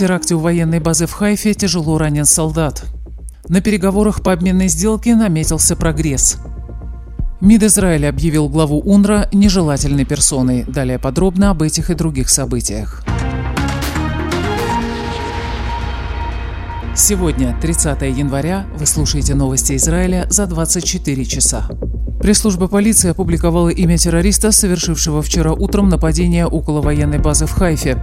теракте у военной базы в Хайфе тяжело ранен солдат. На переговорах по обменной сделке наметился прогресс. МИД Израиля объявил главу УНРА нежелательной персоной. Далее подробно об этих и других событиях. Сегодня, 30 января, вы слушаете новости Израиля за 24 часа. Пресс-служба полиции опубликовала имя террориста, совершившего вчера утром нападение около военной базы в Хайфе.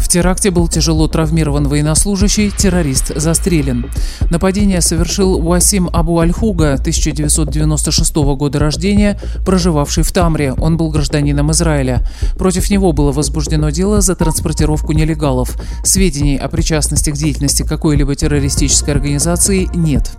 В теракте был тяжело травмирован военнослужащий, террорист застрелен. Нападение совершил Уасим Абу Аль-Хуга, 1996 года рождения, проживавший в Тамре. Он был гражданином Израиля. Против него было возбуждено дело за транспортировку нелегалов. Сведений о причастности к деятельности какой-либо террористической организации нет.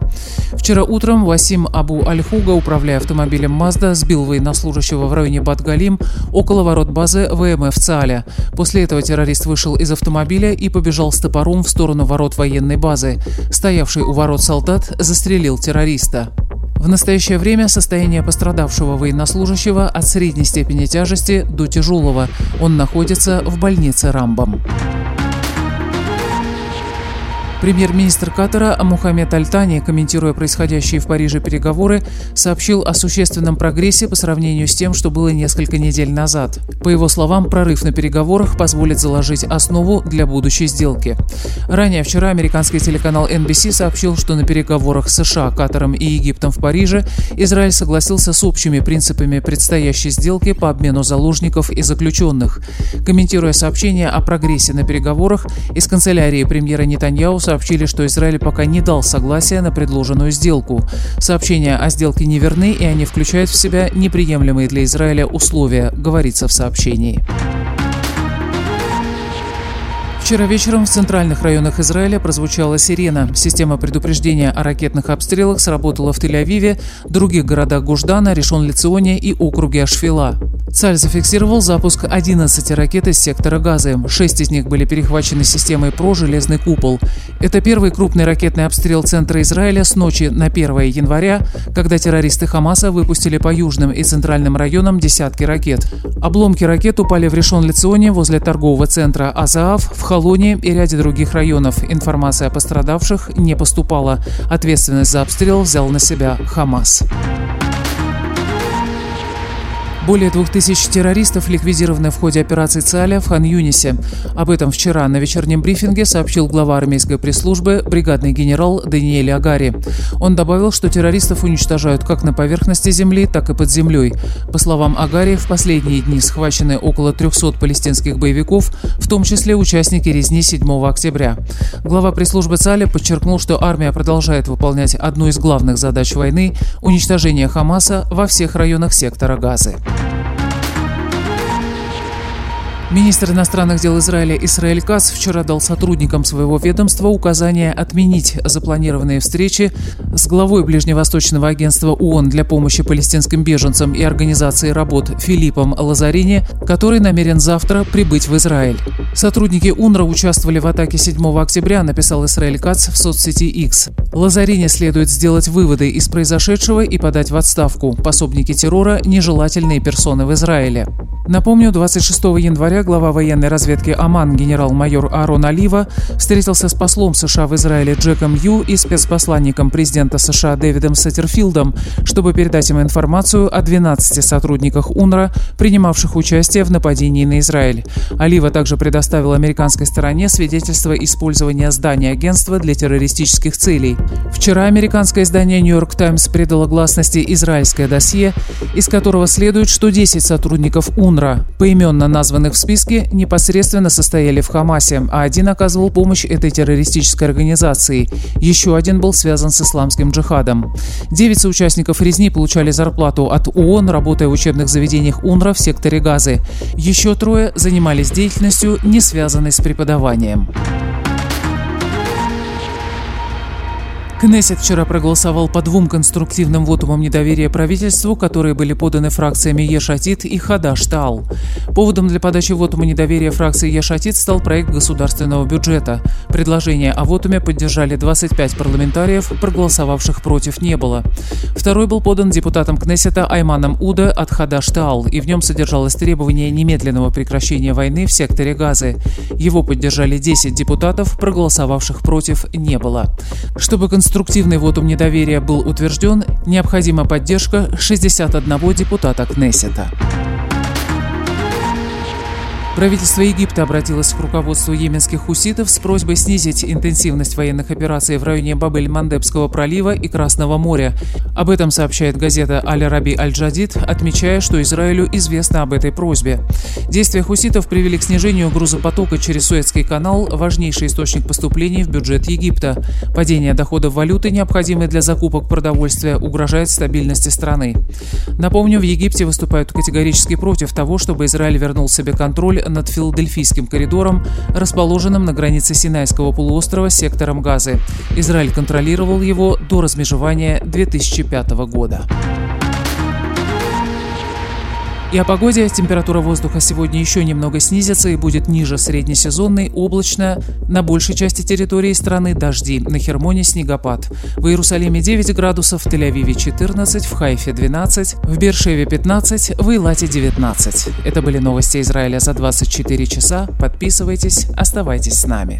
Вчера утром Васим Абу Аль-Хуга, управляя автомобилем Мазда, сбил военнослужащего в районе Батгалим около ворот базы ВМФ ЦАЛЯ. После этого террорист вышел из автомобиля и побежал с топором в сторону ворот военной базы. Стоявший у ворот солдат застрелил террориста. В настоящее время состояние пострадавшего военнослужащего от средней степени тяжести до тяжелого. Он находится в больнице Рамбам. Премьер-министр Катара Мухаммед Альтани, комментируя происходящие в Париже переговоры, сообщил о существенном прогрессе по сравнению с тем, что было несколько недель назад. По его словам, прорыв на переговорах позволит заложить основу для будущей сделки. Ранее вчера американский телеканал NBC сообщил, что на переговорах с США, Катаром и Египтом в Париже Израиль согласился с общими принципами предстоящей сделки по обмену заложников и заключенных. Комментируя сообщение о прогрессе на переговорах, из канцелярии премьера Нетаньяу сообщили, что Израиль пока не дал согласия на предложенную сделку. Сообщения о сделке не верны, и они включают в себя неприемлемые для Израиля условия, говорится в сообщении. Вчера вечером в центральных районах Израиля прозвучала сирена. Система предупреждения о ракетных обстрелах сработала в Тель-Авиве, других городах Гуждана, Решон-Лиционе и округе Ашфила. Цаль зафиксировал запуск 11 ракет из сектора Газы. Шесть из них были перехвачены системой ПРО «Железный купол». Это первый крупный ракетный обстрел центра Израиля с ночи на 1 января, когда террористы Хамаса выпустили по южным и центральным районам десятки ракет. Обломки ракет упали в Решон-Лиционе возле торгового центра Азаав, в Халоне и ряде других районов. Информация о пострадавших не поступала. Ответственность за обстрел взял на себя Хамас. Более двух тысяч террористов ликвидированы в ходе операции ЦАЛЯ в Хан-Юнисе. Об этом вчера на вечернем брифинге сообщил глава армейской пресс-службы бригадный генерал Даниэль Агари. Он добавил, что террористов уничтожают как на поверхности земли, так и под землей. По словам Агари, в последние дни схвачены около 300 палестинских боевиков, в том числе участники резни 7 октября. Глава пресс-службы ЦАЛЯ подчеркнул, что армия продолжает выполнять одну из главных задач войны – уничтожение Хамаса во всех районах сектора Газы. Министр иностранных дел Израиля Исраэль Кац вчера дал сотрудникам своего ведомства указание отменить запланированные встречи с главой Ближневосточного агентства ООН для помощи палестинским беженцам и организации работ Филиппом Лазарини, который намерен завтра прибыть в Израиль. Сотрудники УНРА участвовали в атаке 7 октября, написал Исраэль Кац в соцсети X. Лазарини следует сделать выводы из произошедшего и подать в отставку. Пособники террора – нежелательные персоны в Израиле. Напомню, 26 января глава военной разведки Оман генерал-майор Арон Алива встретился с послом США в Израиле Джеком Ю и спецпосланником президента США Дэвидом Саттерфилдом, чтобы передать им информацию о 12 сотрудниках УНРА, принимавших участие в нападении на Израиль. Алива также предоставил американской стороне свидетельство использования здания агентства для террористических целей. Вчера американское издание «Нью-Йорк Таймс» придало гласности израильское досье, из которого следует, что 10 сотрудников УНРА УНРА, поименно названных в списке, непосредственно состояли в Хамасе, а один оказывал помощь этой террористической организации. Еще один был связан с исламским джихадом. Девять соучастников резни получали зарплату от ООН, работая в учебных заведениях УНРА в секторе Газы. Еще трое занимались деятельностью, не связанной с преподаванием. Кнессет вчера проголосовал по двум конструктивным вотумам недоверия правительству, которые были поданы фракциями Ешатит и Хадаш-Таал. Поводом для подачи вотума недоверия фракции Ешатит стал проект государственного бюджета. Предложение о вотуме поддержали 25 парламентариев, проголосовавших против не было. Второй был подан депутатом Кнессета Айманом Уда от Хадаш-Таал, и в нем содержалось требование немедленного прекращения войны в секторе Газы. Его поддержали 10 депутатов, проголосовавших против не было. Чтобы конструктивно конструктивный вотум недоверия был утвержден, необходима поддержка 61 депутата Кнессета. Правительство Египта обратилось к руководству йеменских хуситов с просьбой снизить интенсивность военных операций в районе Бабель-Мандебского пролива и Красного моря. Об этом сообщает газета Аль-Раби Аль-Джадид, отмечая, что Израилю известно об этой просьбе. Действия хуситов привели к снижению грузопотока через Суэцкий канал, важнейший источник поступлений в бюджет Египта. Падение доходов валюты, необходимой для закупок продовольствия, угрожает стабильности страны. Напомню, в Египте выступают категорически против того, чтобы Израиль вернул себе контроль над Филадельфийским коридором, расположенным на границе Синайского полуострова с сектором Газы. Израиль контролировал его до размежевания 2005 года. И о погоде. Температура воздуха сегодня еще немного снизится и будет ниже среднесезонной, облачно. На большей части территории страны дожди. На Хермоне снегопад. В Иерусалиме 9 градусов, в Тель-Авиве 14, в Хайфе 12, в Бершеве 15, в Илате 19. Это были новости Израиля за 24 часа. Подписывайтесь, оставайтесь с нами.